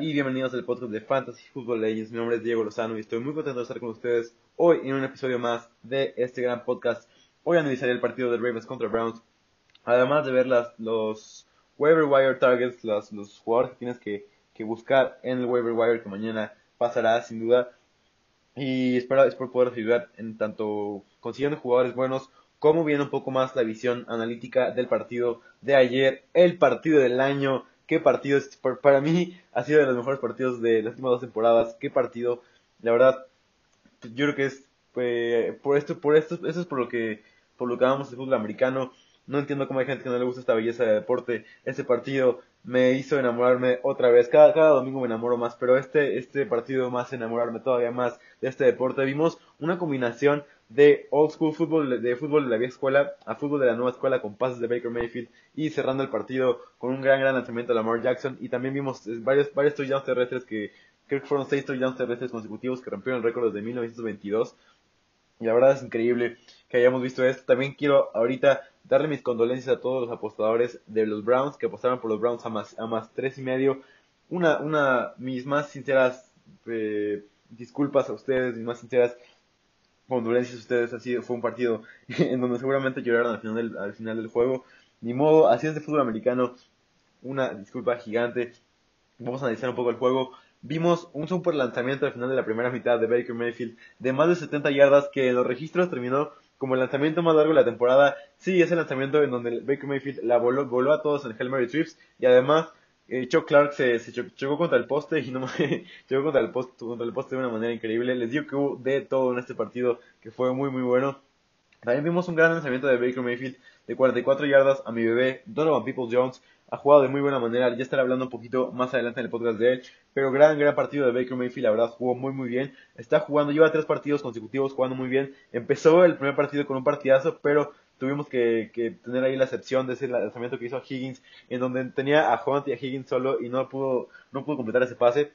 Y bienvenidos al podcast de Fantasy Football Legends. Mi nombre es Diego Lozano y estoy muy contento de estar con ustedes hoy en un episodio más de este gran podcast. Hoy analizaré el partido de Ravens contra Browns, además de ver las, los waiver wire targets, los, los jugadores que tienes que, que, buscar en el waiver wire que mañana pasará sin duda. Y espero, espero poder ayudar en tanto consiguiendo jugadores buenos como viendo un poco más la visión analítica del partido de ayer, el partido del año qué partido, para mí ha sido de los mejores partidos de las últimas dos temporadas, qué partido, la verdad, yo creo que es pues, por esto, por esto, eso es por lo que, por lo que amamos el fútbol americano, no entiendo cómo hay gente que no le gusta esta belleza de deporte, ese partido me hizo enamorarme otra vez, cada, cada domingo me enamoro más, pero este, este partido más enamorarme todavía más de este deporte, vimos una combinación de old school fútbol, de fútbol de la vieja escuela a fútbol de la nueva escuela con pases de Baker Mayfield y cerrando el partido con un gran, gran lanzamiento de Lamar Jackson y también vimos eh, varios, varios touchdowns terrestres que creo que fueron seis touchdowns terrestres consecutivos que rompieron el récord desde 1922 y la verdad es increíble que hayamos visto esto. También quiero ahorita darle mis condolencias a todos los apostadores de los Browns que apostaron por los Browns a más, a más tres y medio. Una, una, mis más sinceras eh, disculpas a ustedes, mis más sinceras condolencias a ustedes, así fue un partido en donde seguramente lloraron al final del, al final del juego. Ni modo, así es de fútbol americano, una disculpa gigante. Vamos a analizar un poco el juego. Vimos un super lanzamiento al final de la primera mitad de Baker Mayfield de más de 70 yardas que en los registros terminó como el lanzamiento más largo de la temporada. Sí, ese lanzamiento en donde Baker Mayfield la voló, voló a todos en el Mary Trips y además eh, Chuck Clark se, se chocó, contra el poste y no chocó contra el poste, contra el poste de una manera increíble. Les digo que hubo de todo en este partido que fue muy muy bueno. También vimos un gran lanzamiento de Baker Mayfield de 44 yardas a mi bebé Donovan Peoples Jones. Ha jugado de muy buena manera, ya estaré hablando un poquito más adelante en el podcast de él. Pero gran, gran partido de Baker Mayfield, la verdad jugó muy muy bien. Está jugando, lleva tres partidos consecutivos jugando muy bien. Empezó el primer partido con un partidazo, pero tuvimos que, que, tener ahí la excepción de ese lanzamiento que hizo Higgins, en donde tenía a Hunt y a Higgins solo y no pudo, no pudo completar ese pase.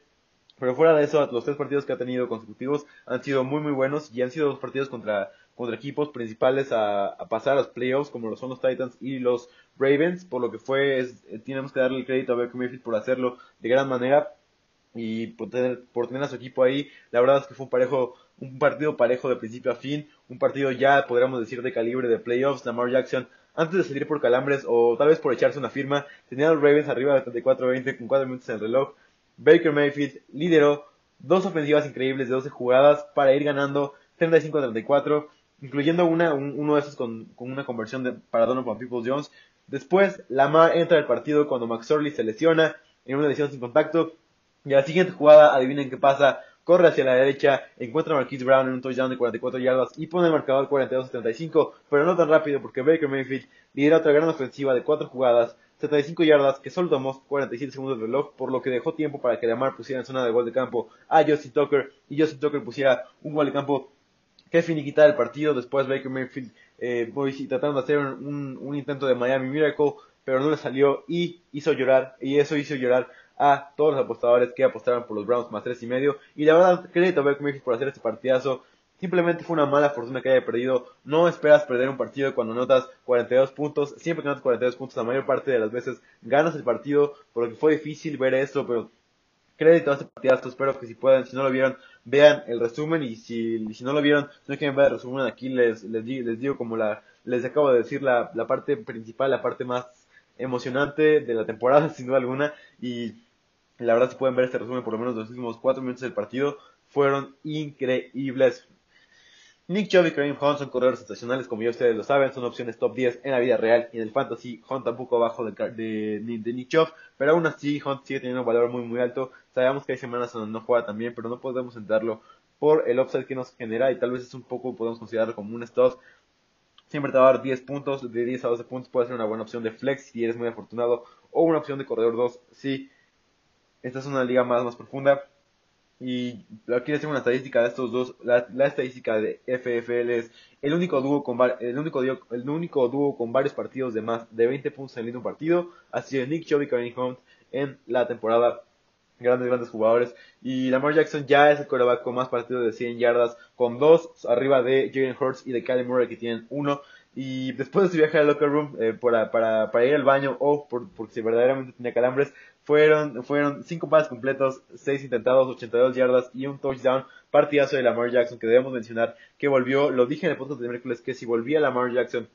Pero fuera de eso, los tres partidos que ha tenido consecutivos han sido muy muy buenos y han sido dos partidos contra, contra equipos principales a, a pasar a los playoffs como lo son los Titans y los Ravens, por lo que fue, es, tenemos que darle el crédito a Baker Mayfield por hacerlo de gran manera y por tener, por tener a su equipo ahí. La verdad es que fue un parejo, un partido parejo de principio a fin, un partido ya podríamos decir de calibre de playoffs. Lamar Jackson, antes de salir por calambres o tal vez por echarse una firma, tenía a los Ravens arriba de 34-20 con 4 minutos en el reloj. Baker Mayfield lideró dos ofensivas increíbles de 12 jugadas para ir ganando 35-34, incluyendo una, uno de esos con, una conversión de, para Donovan Peoples Jones. Después, Lamar entra al partido cuando Max Orley se lesiona en una lesión sin contacto y la siguiente jugada, adivinen qué pasa, corre hacia la derecha, encuentra a Marquise Brown en un touchdown de 44 yardas y pone el marcador 42-75, pero no tan rápido porque Baker Mayfield lidera otra gran ofensiva de 4 jugadas, 75 yardas, que solo tomó 47 segundos de reloj, por lo que dejó tiempo para que Lamar pusiera en zona de gol de campo a Justin Tucker y Justin Tucker pusiera un gol de campo que finiquitara el partido. Después Baker Mayfield eh, tratando de hacer un intento de Miami Miracle, pero no le salió y hizo llorar, y eso hizo llorar a todos los apostadores que apostaron por los Browns más tres y medio. Y la verdad, crédito a Baker Mayfield por hacer este partidazo. Simplemente fue una mala fortuna que haya perdido. No esperas perder un partido cuando notas 42 puntos. Siempre que notas 42 puntos, la mayor parte de las veces ganas el partido. Porque fue difícil ver esto, pero crédito a este partidazo. Espero que si puedan, si no lo vieron, vean el resumen. Y si, si no lo vieron, no quieren ver el resumen, aquí les, les, les digo como la, les acabo de decir la, la parte principal, la parte más emocionante de la temporada, sin duda alguna. Y la verdad, si pueden ver este resumen, por lo menos los últimos cuatro minutos del partido fueron increíbles. Nick Chubb y Kareem Hunt son corredores sensacionales, como ya ustedes lo saben, son opciones top 10 en la vida real y en el fantasy. Hunt tampoco abajo de, Nick Chubb, pero aún así Hunt sigue teniendo un valor muy muy alto. Sabemos que hay semanas donde no juega también, pero no podemos entrarlo por el upside que nos genera y tal vez es un poco, podemos considerarlo como un stop. Siempre te va a dar 10 puntos, de 10 a 12 puntos puede ser una buena opción de flex si eres muy afortunado, o una opción de corredor 2 si esta es una liga más, más profunda. Y aquí les tengo una estadística de estos dos. La, estadística de FFL es el único dúo con el único, el único dúo con varios partidos de más de 20 puntos en el mismo partido. Así de Nick Chubb y Karen Hunt en la temporada. Grandes, grandes jugadores. Y Lamar Jackson ya es el coreback con más partidos de 100 yardas, con dos arriba de Jalen Hurts y de Kylie Murray que tienen uno. Y después de su viaje al locker room eh, para, para, para, ir al baño o por, porque si verdaderamente tenía calambres, Fueron, fueron 5 pases completos, 6 intentados, 82 yardas y un touchdown. Partidazo de Lamar Jackson que debemos mencionar que volvió, lo dije en el podcast de miércoles, que si volvía Lamar Jackson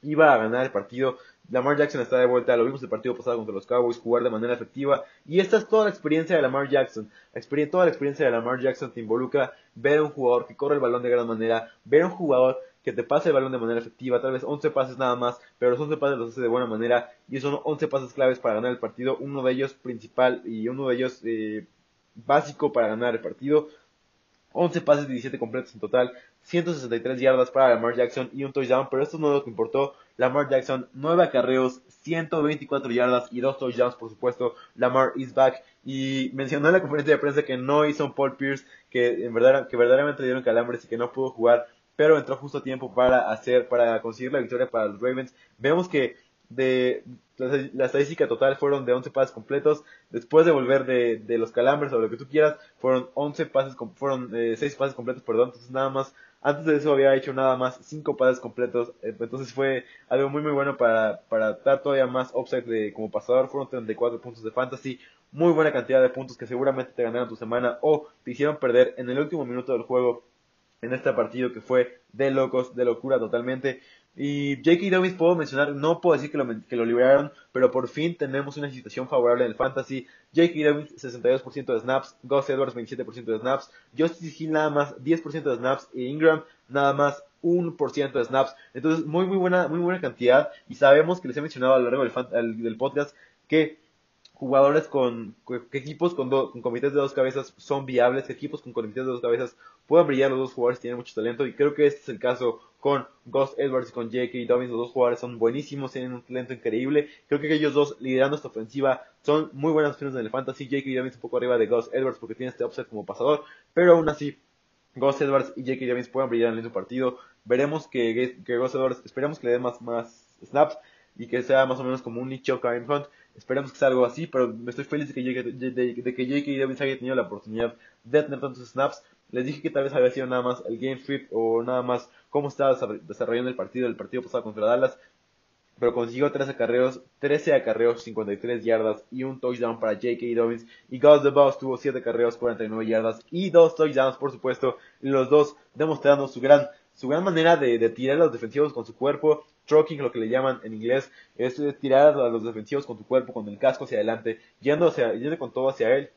iba a ganar el partido. Lamar Jackson está de vuelta, lo vimos el partido pasado contra los Cowboys, jugar de manera efectiva. Y esta es toda la experiencia de Lamar Jackson. La toda la experiencia de Lamar Jackson te involucra ver a un jugador que corre el balón de gran manera, ver a un jugador que te pase el balón de manera efectiva, tal vez 11 pases nada más, pero los 11 pases los hace de buena manera y son 11 pases claves para ganar el partido, uno de ellos principal y uno de ellos eh, básico para ganar el partido. 11 pases, 17 completos en total, 163 yardas para Lamar Jackson y un touchdown, pero esto no es lo que importó. Lamar Jackson, 9 acarreos, 124 yardas y 2 touchdowns, por supuesto. Lamar is back. Y mencionó en la conferencia de prensa que no hizo Paul Pierce, que en verdad, que verdaderamente le dieron calambres y que no pudo jugar, pero entró justo a tiempo para hacer, para conseguir la victoria para los Ravens. Vemos que de la, estadística total fueron de 11 pases completos. Después de volver de, de, los calambres o lo que tú quieras, fueron 11 pases, fueron eh, 6 pases completos, perdón. Entonces nada más, antes de eso había hecho nada más 5 pases completos. Eh, entonces fue algo muy muy bueno para, para dar todavía más upside de, como pasador. Fueron 34 puntos de fantasy. Muy buena cantidad de puntos que seguramente te ganaron tu semana o te hicieron perder en el último minuto del juego en este partido que fue de locos, de locura totalmente. Y J.K. Dobbins puedo mencionar, no puedo decir que lo, que lo liberaron, pero por fin tenemos una situación favorable en el fantasy. J.K. Dobbins 62% de snaps, Gus Edwards 27% de snaps, Justice Hill nada más 10% de snaps y Ingram nada más 1% de snaps. Entonces muy muy buena muy buena cantidad y sabemos que les he mencionado a lo largo del, del podcast que jugadores con, equipos con, con comités de dos cabezas son viables, equipos con comités de dos cabezas pueden brillar, los dos jugadores tienen mucho talento y creo que este es el caso con Gus Edwards y con J.K. Dobbins, los dos jugadores son buenísimos, tienen un talento increíble, creo que ellos dos liderando esta ofensiva son muy buenas opciones en el fantasy, J.K. Dobbins un poco arriba de Gus Edwards porque tiene este offset como pasador, pero aún así Gus Edwards y J.K. Dobbins pueden brillar en el partido, veremos que, que Gus Edwards, esperemos que le dé más, más snaps y que sea más o menos como un nicho Hunt, Esperemos que sea algo así, pero me estoy feliz de que, J.K. Davis haya tenido la oportunidad de tener tantos snaps. Les dije que tal vez había sido nada más el game flip o nada más cómo estaba desarrollando el partido, el partido pasado contra Dallas. Pero consiguió 13 acarreos, 13 acarreos, 53 yardas y un touchdown para J.K. Dobbins. Y Gus the Boss tuvo 7 acarreos, 49 yardas y 2 touchdowns, por supuesto. Y los dos demostrando su gran, su gran manera de tirar a los defensivos con su cuerpo Trucking, lo que le llaman en inglés, es tirar a los defensivos con tu cuerpo, con el casco hacia adelante, yendo, hacia, yendo con todo hacia él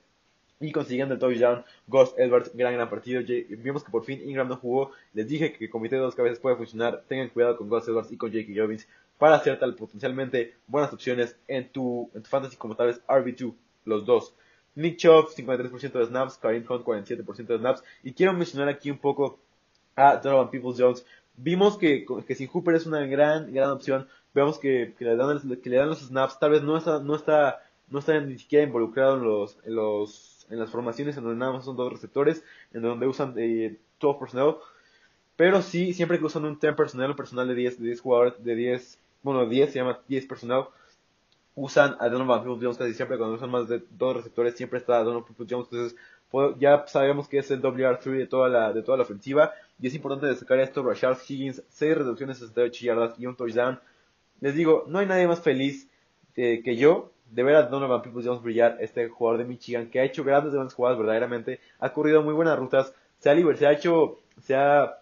y consiguiendo el touchdown. Ghost Edwards, gran gran partido. Vimos que por fin Ingram no jugó. Les dije que el comité de dos cabezas puede funcionar. Tengan cuidado con Ghost Edwards y con J.K. Jobbins para hacer tal potencialmente buenas opciones en tu, en tu fantasy como tal vez RB2, los dos. Nick Chubb, 53% de snaps, Karim Hunt, 47% de snaps. Y quiero mencionar aquí un poco a Donovan Peoples Jones, Vimos que, que sin Hooper es una gran, gran opción. Vemos que, que, le dan, que le dan los snaps. Tal vez no está, no está, no está ni siquiera involucrado en los, en los, en las formaciones en donde nada más son dos receptores, en donde usan eh, 12 personnel. Pero sí, siempre que usan un 10 personnel, un personal de 10, de 10 jugadores, de 10, bueno, 10, se llama 10 personnel, usan a Donovan Jones casi siempre, cuando usan más de dos receptores, siempre está Donovan Peoples Jones, entonces ya sabemos que es el WR3 de toda la, de toda la ofensiva. Y es importante destacar esto, Rashard Higgins, 6 reducciones, 68 yardas y un touchdown. Les digo, no hay nadie más feliz eh, que yo de ver a Donovan Peoples Jones brillar, este jugador de Michigan, que ha hecho grandes, grandes jugadas verdaderamente, ha corrido muy buenas rutas, se ha, se ha hecho, se ha,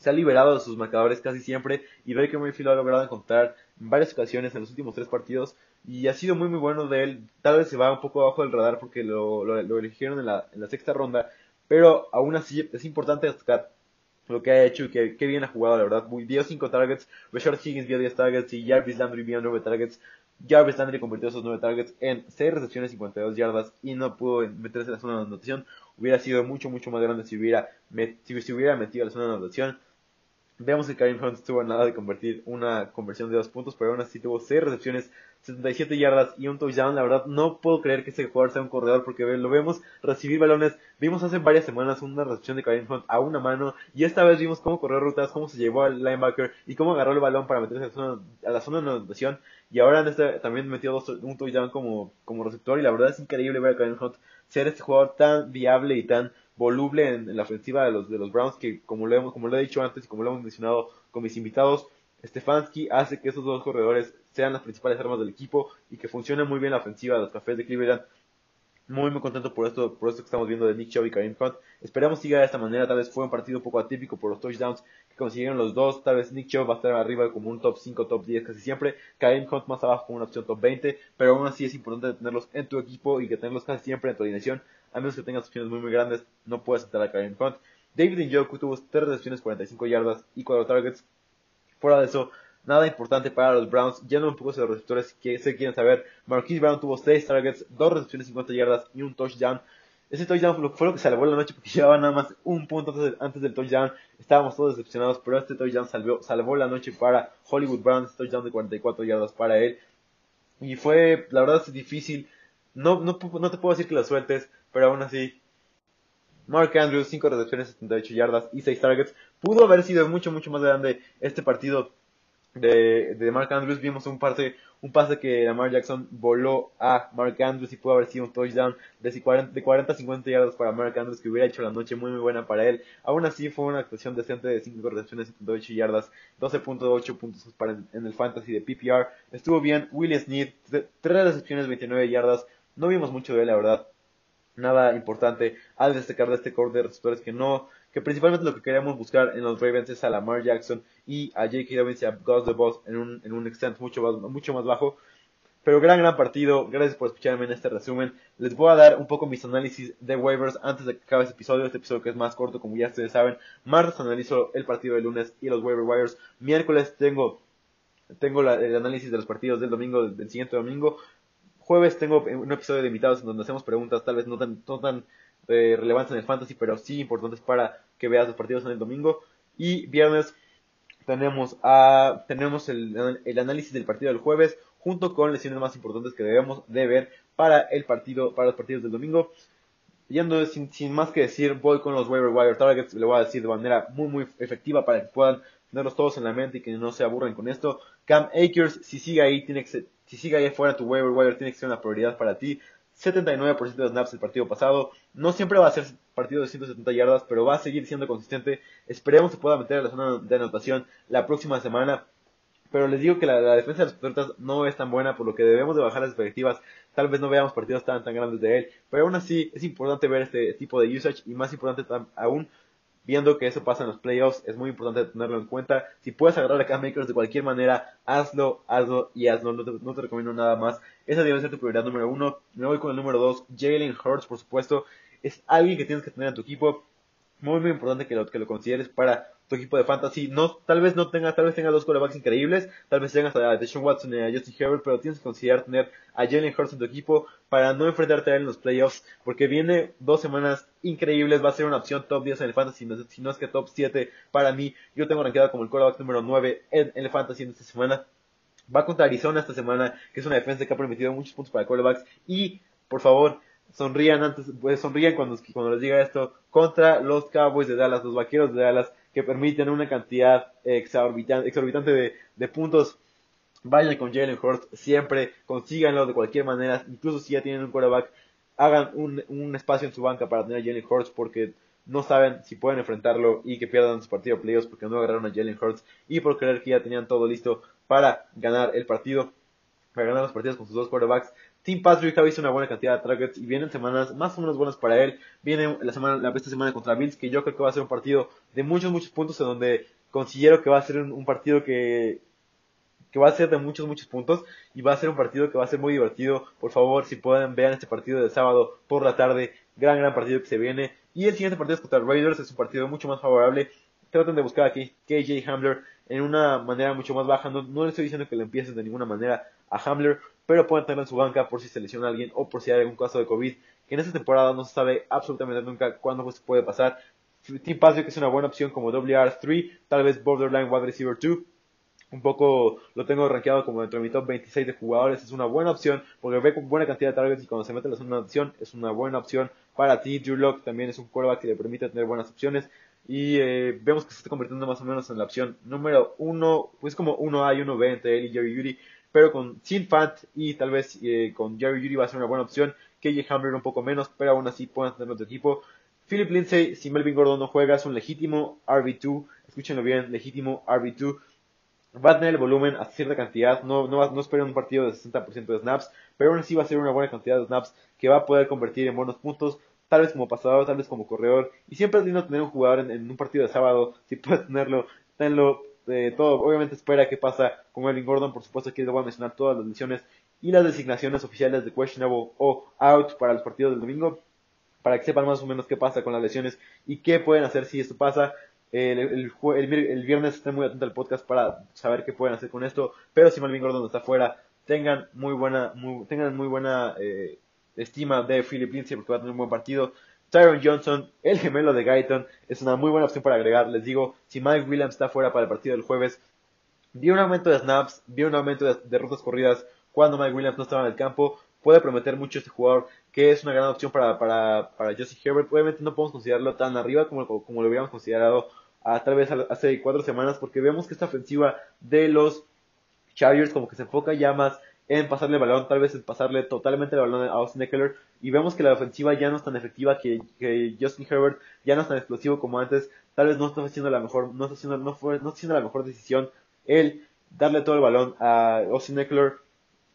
se ha liberado de sus marcadores casi siempre, y Baker Mayfield lo ha logrado encontrar en varias ocasiones en los últimos tres partidos, y ha sido muy muy bueno de él. Tal vez se va un poco abajo del radar porque lo, lo, eligieron en la, en la, sexta ronda, pero aún así es importante destacar lo que ha hecho y que, bien ha jugado, la verdad. Dio 5 targets, Richard Higgins dio 10 targets y Jarvis Landry dio 9 targets. Jarvis Landry convirtió esos 9 targets en 6 recepciones, 52 yardas y no pudo meterse en la zona de anotación. Hubiera sido mucho, mucho más grande si hubiera, si, si hubiera metido en la zona de anotación. Vemos que Karim Hunt estuvo a nada de convertir una conversión de dos puntos, pero aún así tuvo 6 recepciones, 77 yardas y un touchdown. La verdad, no puedo creer que ese jugador sea un corredor porque lo vemos recibir balones. Vimos hace varias semanas una recepción de Karim Hunt a una mano y esta vez vimos cómo corrió rutas, cómo se llevó al linebacker y cómo agarró el balón para meterse a la zona, a la zona de anotación. Y ahora en este también metió dos, un touchdown como, receptor y la verdad es increíble ver a Karim Hunt ser este jugador tan viable y tan voluble en, la ofensiva de los, de los Browns, que como lo, hemos, como lo he dicho antes y como lo hemos mencionado con mis invitados, Stefanski hace que esos dos corredores sean las principales armas del equipo y que funcione muy bien la ofensiva de los cafés de Cleveland. Muy, muy contento por esto, por esto que estamos viendo de Nick Chubb y Kareem Hunt. Esperamos siga de esta manera. Tal vez fue un partido un poco atípico por los touchdowns que consiguieron los dos. Tal vez Nick Chubb va a estar arriba como un top 5, top 10 casi siempre. Kareem Hunt más abajo como una opción top 20. Pero aún así es importante tenerlos en tu equipo y que tenerlos casi siempre en tu alineación. A menos que tengas opciones muy, muy grandes, no puedes entrar a Kareem Hunt. David Njoku tuvo 3 recepciones, 45 yardas y 4 targets. Fuera de eso, Nada importante para los Browns. Yendo un poco de los receptores que se quieren saber. Marquise Brown tuvo 6 targets, 2 recepciones, 50 yardas y un touchdown. Ese touchdown fue lo que salvó la noche porque llevaba nada más un punto antes, del touchdown. Estábamos todos decepcionados, pero este touchdown salvó, salvó la noche para Hollywood Browns. Touchdown de 44 yardas para él. Y fue, la verdad, es difícil. No, no, no te puedo decir que lo sueltes, pero aún así. Mark Andrews, 5 recepciones, 78 yardas y 6 targets. Pudo haber sido mucho, mucho más grande este partido de, de Mark Andrews vimos un, parte, un pase que Lamar Jackson voló a Mark Andrews y pudo haber sido un touchdown de 40, de 40 a 50 yardas para Mark Andrews que hubiera hecho la noche muy muy buena para él. Aún así fue una actuación decente de 5 recepciones, 78 yardas, 12.8 puntos para en, el fantasy de PPR. Estuvo bien. Willie Sneed, 3 recepciones, 29 yardas. No vimos mucho de él, la verdad. Nada importante al destacar de este core de receptores que no principalmente lo que queríamos buscar en los Ravens es a Lamar Jackson y a J.K. Dobbins y a Gus the Boss en un, en un extent mucho más, mucho más bajo. Pero gran, gran partido. Gracias por escucharme en este resumen. Les voy a dar un poco mis análisis de waivers antes de que acabe este episodio. Este episodio que es más corto, como ya ustedes saben. Martes analizo el partido de lunes y los waiver wires. Miércoles tengo, tengo el análisis de los partidos del domingo, del siguiente domingo. Jueves tengo un episodio de invitados en donde hacemos preguntas, tal vez no tan, no tan eh, relevantes en el fantasy, pero sí importantes para que veas los partidos en el domingo. Y viernes tenemos, a, tenemos el, el análisis del partido del jueves junto con lesiones más importantes que debemos de ver para el partido, para los partidos del domingo. Yendo sin, sin más que decir, voy con los waiver wire targets, le voy a decir de manera muy muy efectiva para que puedan tenerlos todos en la mente y que no se aburren con esto. Cam Akers, si sigue ahí, tiene que si sigue ahí fuera tu waiver wire, tiene que ser una prioridad para ti. 79% de snaps el partido pasado. No siempre va a ser partido de 170 yardas, pero va a seguir siendo consistente. Esperemos que pueda meter a la zona de anotación la próxima semana. Pero les digo que la, defensa de los Patriotas no es tan buena, por lo que debemos de bajar las expectativas. Tal vez no veamos partidos tan, tan grandes de él, pero aún así es importante ver este tipo de usage y más importante aún viendo que eso pasa en los playoffs, es muy importante tenerlo en cuenta. Si puedes agarrar a Cam de cualquier manera, hazlo, hazlo y hazlo. No te, no te recomiendo nada más. Esa debe ser tu prioridad número uno. Me voy con el número dos, Jalen Hurts, por supuesto. Es alguien que tienes que tener en tu equipo. Muy, muy importante que lo, que lo consideres para tu equipo de fantasy. No, tal vez no tenga, tal vez tenga dos quarterbacks increíbles, tal vez tengas a Deshaun Watson y a Justin Herbert, pero tienes que considerar tener a Jalen Hurts en tu equipo para no enfrentarte a él en los playoffs, porque viene dos semanas increíbles, va a ser una opción top 10 en el fantasy, si no es que top 7 para mí. Yo tengo rankeado como el quarterback número 9 en, el fantasy en esta semana. Va contra Arizona esta semana, que es una defensa que ha permitido muchos puntos para quarterbacks. Y, por favor, sonrían antes, pues sonrían cuando, cuando les diga esto, contra los Cowboys de Dallas, los vaqueros de Dallas, que permiten una cantidad exorbitante, exorbitante de, de puntos. Vayan con Jalen Hurts siempre, consíganlo de cualquier manera, incluso si ya tienen un quarterback, hagan un, un espacio en su banca para tener a Jalen Hurts porque no saben si pueden enfrentarlo y que pierdan su partido de playoffs porque no agarraron a Jalen Hurts y por creer que ya tenían todo listo para ganar el partido, para ganar los partidos con sus dos quarterbacks. Tim Patrick ha visto una buena cantidad de targets y vienen semanas más o menos buenas para él. Viene la semana, la esta semana contra Bills, que yo creo que va a ser un partido de muchos, muchos puntos en donde considero que va a ser un, partido que, que va a ser de muchos, muchos puntos y va a ser un partido que va a ser muy divertido. Por favor, si pueden, vean este partido de sábado por la tarde. Gran, gran partido que se viene. Y el siguiente partido es contra Raiders, es un partido mucho más favorable. Traten de buscar aquí KJ Hamler en una manera mucho más baja. No, no le estoy diciendo que le empieces de ninguna manera a Hamler, pero pueden tenerlo en su banca por si se lesiona alguien o por si hay algún caso de COVID, que en esta temporada no se sabe absolutamente nunca cuándo se puede pasar. Tim Patrick es una buena opción como WR3, tal vez borderline wide receiver 2. Un poco lo tengo rankeado como dentro de mi top 26 de jugadores. Es una buena opción porque ve con buena cantidad de targets y cuando se mete en la zona de opción es una buena opción para ti. Drew Locke también es un quarterback que le permite tener buenas opciones. Y eh, vemos que se está convirtiendo más o menos en la opción número 1, pues como 1A y 1B entre él y Jerry Judy pero con sin Fant y tal vez eh, con Jerry Judy va a ser una buena opción. KJ Hamler un poco menos, pero aún así pueden tener otro equipo. Philip Lindsay, si Melvin Gordon no juega, es un legítimo RB2. Escúchenlo bien, legítimo RB2. va a tener el volumen a cierta cantidad, no, no, no esperen un partido de 60% de snaps, pero aún así va a ser una buena cantidad de snaps que va a poder convertir en buenos puntos, tal vez como pasador, tal vez como corredor, y siempre es lindo tener un jugador en, un partido de sábado, si puedes tenerlo, tenlo, eh, todo, obviamente espera qué pasa con Melvin Gordon, por supuesto que les voy a mencionar todas las lesiones y las designaciones oficiales de questionable o out para los partidos del domingo, para que sepan más o menos qué pasa con las lesiones y qué pueden hacer si esto pasa. El, el, viernes estén muy atentos al podcast para saber qué pueden hacer con esto, pero si Melvin Gordon está fuera, tengan muy buena, tengan muy buena eh, estima de Philip Lindsay porque va a tener un buen partido. Tyron Johnson, el gemelo de Guyton, es una muy buena opción para agregar. Les digo, si Mike Williams está fuera para el partido del jueves, vi un aumento de snaps, vi un aumento de, rutas corridas cuando Mike Williams no estaba en el campo. Puede prometer mucho este jugador, que es una gran opción para, para, para Josie Herbert. Obviamente no podemos considerarlo tan arriba como, como lo hubiéramos considerado a, tal vez hace cuatro semanas, porque vemos que esta ofensiva de los Chargers como que se enfoca ya más en pasarle el balón, tal vez en pasarle totalmente el balón a Austin Eckler, y vemos que la ofensiva ya no es tan efectiva, que, Justin Herbert ya no es tan explosivo como antes, tal vez no está haciendo la mejor, no está haciendo, no fue, no está haciendo la mejor decisión el darle todo el balón a Austin Eckler,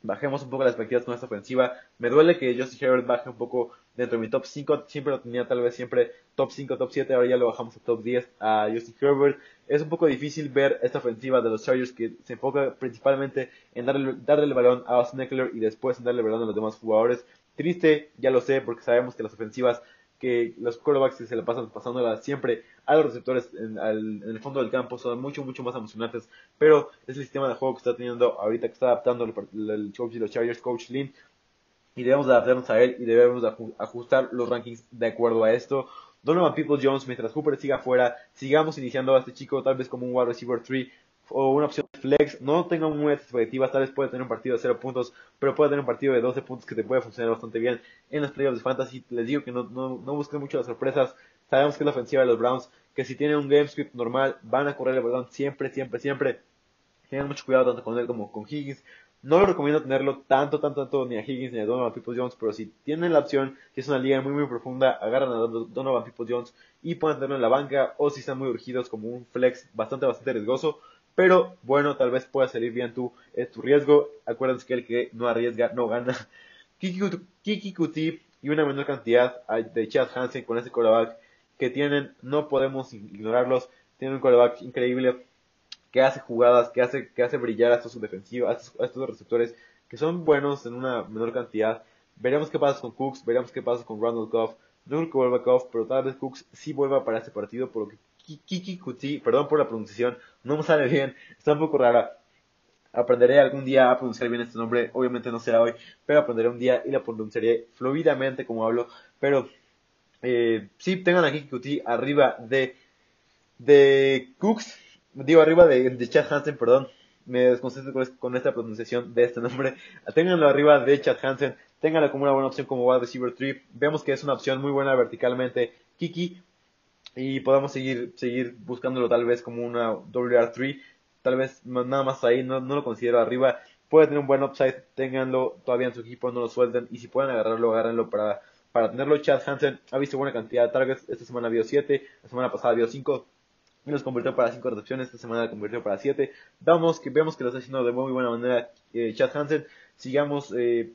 bajemos un poco las expectativas con esta ofensiva. Me duele que Justin Herbert baje un poco dentro de mi top 5. Siempre lo tenía tal vez siempre top 5, top 7. Ahora ya lo bajamos a top 10 a Justin Herbert. Es un poco difícil ver esta ofensiva de los Chargers que se enfoca principalmente en darle, darle el balón a Austin y después en darle el balón a los demás jugadores. Triste, ya lo sé, porque sabemos que las ofensivas que los quarterbacks que se le pasan pasándola siempre a los receptores en, el fondo del campo son mucho, mucho más emocionantes. Pero es el sistema de juego que está teniendo ahorita, que está adaptando el, el coach de los Chargers, Coach Lynn. Y debemos adaptarnos a él y debemos ajustar los rankings de acuerdo a esto. Donovan People Jones, mientras Hooper siga fuera, sigamos iniciando a este chico tal vez como un wide receiver 3 o una opción flex, no tenga muy expectativas, tal vez puede tener un partido de 0 puntos, pero puede tener un partido de 12 puntos que te puede funcionar bastante bien en los playoffs de fantasy. Les digo que no, no, no busquen mucho las sorpresas, sabemos que es la ofensiva de los Browns, que si tienen un game script normal, van a correr el balón siempre, siempre, siempre. Tengan mucho cuidado tanto con él como con Higgins. No lo recomiendo tenerlo tanto, tanto, tanto ni a Higgins ni a Donovan People Jones, pero si tienen la opción, si es una liga muy, muy profunda, agarran a Donovan People Jones y pueden tenerlo en la banca, o si están muy urgidos como un flex bastante, bastante riesgoso, pero bueno, tal vez pueda salir bien tu, eh, tu riesgo. Acuérdense que el que no arriesga no gana. Kiki Kuti y una menor cantidad de Chad Hansen con ese coreback que tienen, no podemos ignorarlos. Tienen un coreback increíble que hace jugadas, que hace, que hace brillar a estos defensivos, a estos, receptores que son buenos en una menor cantidad. Veremos qué pasa con Cooks, veremos qué pasa con Ronald Goff. No creo que vuelva Goff, pero tal vez Cooks sí vuelva para este partido, por Kiki Kuti, perdón por la pronunciación, no me sale bien, está un poco rara. Aprenderé algún día a pronunciar bien este nombre, obviamente no será hoy, pero aprenderé un día y la pronunciaré fluidamente como hablo. Pero eh, sí, tengan a Kiki Kuti arriba de, de Cooks, digo arriba de, Chad Hansen, perdón, me desconcentro con, esta pronunciación de este nombre. Ténganlo arriba de Chad Hansen, ténganlo como una buena opción como wide receiver 3. Vemos que es una opción muy buena verticalmente. Kiki y podamos seguir, seguir buscándolo tal vez como una WR3, tal vez nada más ahí, no, no lo considero arriba, puede tener un buen upside, ténganlo todavía en su equipo, no lo suelten, y si pueden agarrarlo, agárrenlo para, para tenerlo. Chad Hansen ha visto buena cantidad de targets, esta semana vio 7, la semana pasada vio 5, y los convirtió para 5 recepciones, esta semana convirtió para 7. Vamos que vemos que lo está haciendo de muy buena manera eh, Chad Hansen, sigamos eh,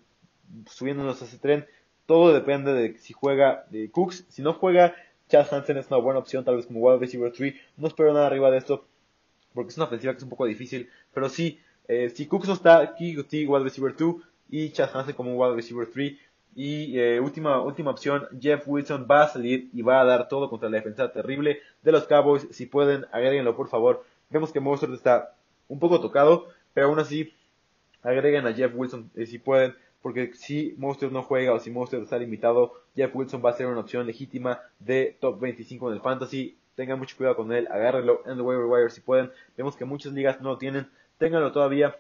subiéndonos a ese tren, todo depende de si juega de Cooks, si no juega Chad Hansen es una buena opción, tal vez como wide receiver 3. No espero nada arriba de esto, porque es una ofensiva que es un poco difícil. Pero sí, eh, si Cooks no está, Kiguti wide receiver 2 y Chad Hansen como wide receiver 3. Y eh, última, última opción, Jeff Wilson va a salir y va a dar todo contra la defensa terrible de los Cowboys. Si pueden, agréguenlo por favor. Vemos que Mostert está un poco tocado, pero aún así, agreguen a Jeff Wilson eh, si pueden porque si Monster no juega o si Monster está limitado, Jeff Wilson va a ser una opción legítima de top 25 en el fantasy. Tengan mucho cuidado con él, agárrenlo en el waiver wire si pueden. Vemos que muchas ligas no lo tienen, ténganlo todavía.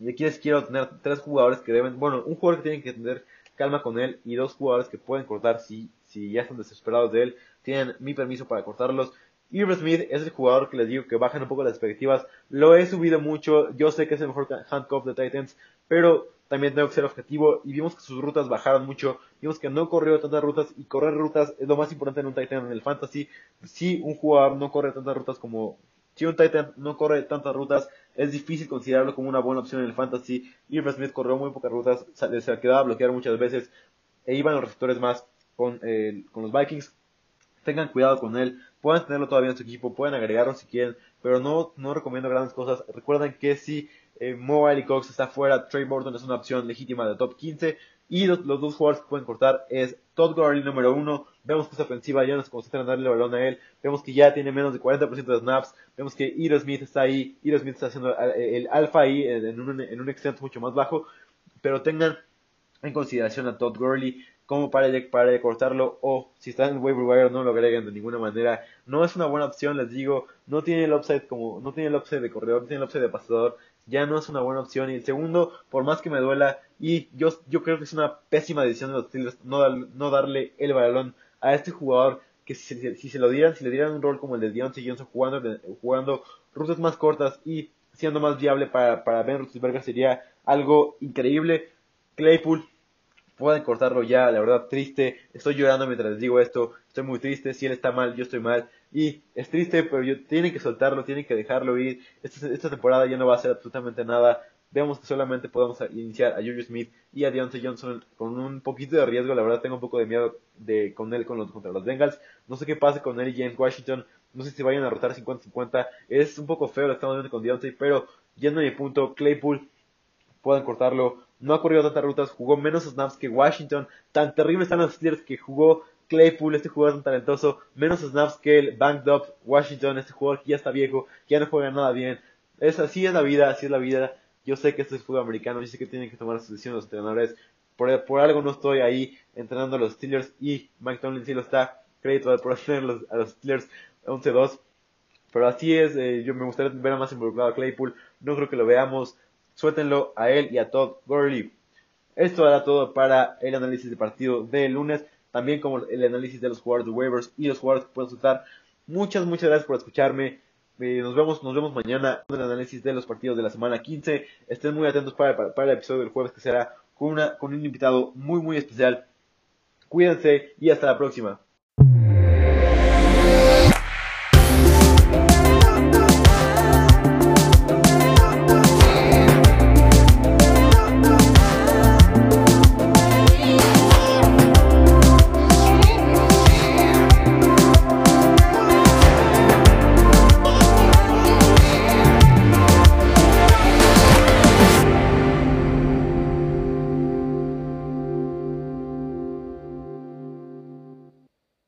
Y aquí les quiero tener tres jugadores que deben, bueno, un jugador que tienen que tener calma con él y dos jugadores que pueden cortar si, si ya están desesperados de él. Tienen mi permiso para cortarlos. Irv Smith es el jugador que les digo que bajan un poco las expectativas. Lo he subido mucho. Yo sé que es el mejor handcuff de Titans, pero también tengo que ser objetivo y vimos que sus rutas bajaron mucho, vimos que no corrió tantas rutas y correr rutas es lo más importante en un Titan en el fantasy. Si un jugador no corre tantas rutas como si un Titan no corre tantas rutas, es difícil considerarlo como una buena opción en el fantasy. Irving Smith corrió muy pocas rutas, se quedaba a bloquear muchas veces e iban los receptores más con, eh, con los Vikings. Tengan cuidado con él, pueden tenerlo todavía en su equipo, pueden agregarlo si quieren, pero no, no recomiendo grandes cosas. Recuerden que si eh, Mo Cox está fuera, Trey Morton es una opción legítima de top 15. Y los, dos jugadores que pueden cortar es Todd Gurley número 1. Vemos que esa ofensiva ya no se concentra en darle el balón a él. Vemos que ya tiene menos de 40% de snaps. Vemos que Iro Smith está ahí. Iro Smith está haciendo el, alfa ahí en, un, en un extent mucho más bajo. Pero tengan en consideración a Todd Gurley como para para cortarlo o si están en waiver wire no lo agreguen de ninguna manera. No es una buena opción, les digo, no tiene el upside como no tiene el upside de corredor, no tiene el upside de pasador, ya no es una buena opción y el segundo, por más que me duela y yo yo creo que es una pésima decisión de los Steelers no, no darle el balón a este jugador que si, si, se lo dieran, si le dieran un rol como el de Deontay Johnson jugando jugando rutas más cortas y siendo más viable para, para Ben Roethlisberger sería algo increíble. Claypool pueden cortarlo ya, la verdad triste, estoy llorando mientras les digo esto, estoy muy triste, si él está mal, yo estoy mal, y es triste, pero yo, tienen que soltarlo, tienen que dejarlo ir, esta, esta temporada ya no va a ser absolutamente nada, vemos que solamente podemos iniciar a Julius Smith y a Deontay Johnson con un poquito de riesgo, la verdad tengo un poco de miedo de, con él con los, contra los Bengals, no sé qué pase con él y James Washington, no sé si vayan a rotar 50-50, es un poco feo lo que estamos viendo con Deontay, pero yendo a mi punto, Claypool, pueden cortarlo, no ha corrido tantas rutas, jugó menos snaps que Washington, tan terribles están los Steelers que jugó Claypool, este jugador tan talentoso, menos snaps que el Banked Up Washington, este jugador que ya está viejo, que ya no juega nada bien. Es así es la vida, así es la vida. Yo sé que esto es fútbol americano, yo sé que tienen que tomar sus decisiones los entrenadores. Por, por algo no estoy ahí entrenando a los Steelers y Mike Tomlin sí lo está. Crédito por tener a los Steelers 11-2. Pero así es, eh, yo me gustaría ver más involucrado a Claypool. No creo que lo veamos suéltenlo a él y a Todd Gurley. Esto hará todo para el análisis de partido del lunes, también como el análisis de los jugadores de waivers y los jugadores que pueden soltar. Muchas, muchas gracias por escucharme. Eh, nos vemos, nos vemos mañana con el análisis de los partidos de la semana 15. Estén muy atentos para, para, el episodio del jueves que será con, una, con un invitado muy, muy especial. Cuídense y hasta la próxima.